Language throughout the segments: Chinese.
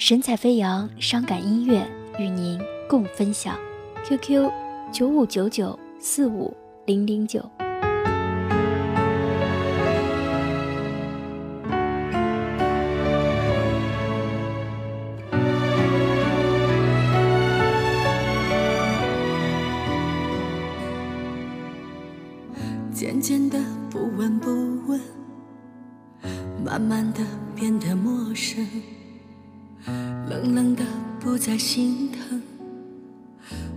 神采飞扬，伤感音乐与您共分享。QQ 九五九九四五零零九。渐渐的不闻不问，慢慢的变得陌生，冷冷的不再心疼，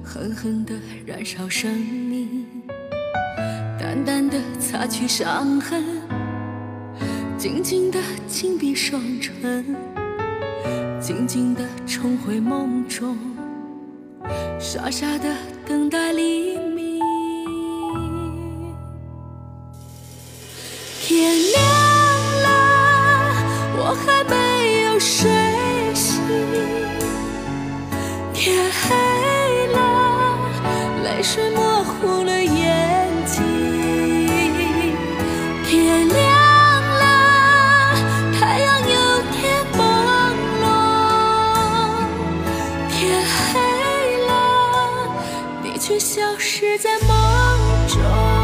狠狠的燃烧生命，淡淡的擦去伤痕，静静的紧闭双唇，静静的重回梦中，傻傻的等待黎明。天亮了，我还没有睡。天黑了，泪水模糊了眼睛。天亮了，太阳有点朦胧。天黑了，你却消失在梦中。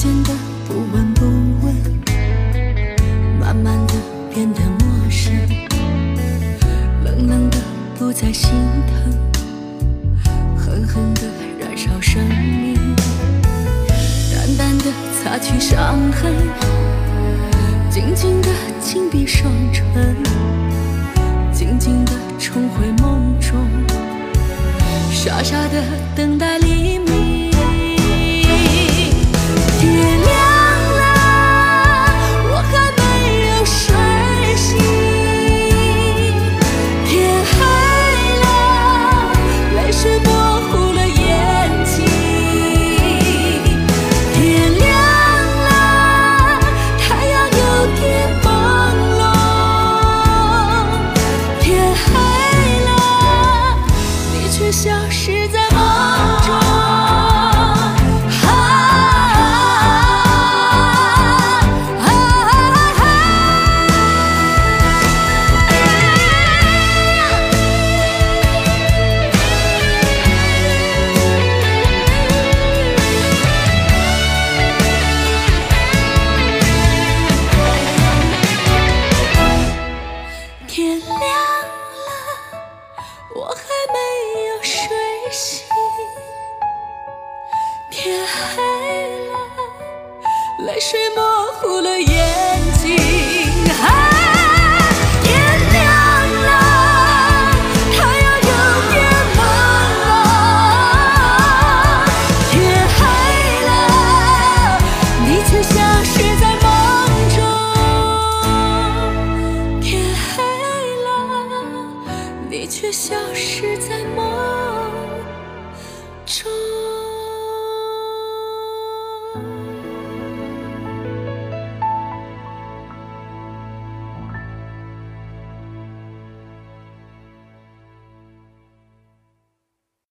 渐渐的不闻不问，慢慢的变得陌生，冷冷的不再心疼，狠狠的燃烧生命，淡淡的擦去伤痕，静静的紧闭双唇，静静的重回梦中，傻傻的等待黎明。水模糊了眼睛。啊天亮了，太阳有点朦胧。天黑了，你却消失在梦中。天黑了，你却消失在梦中。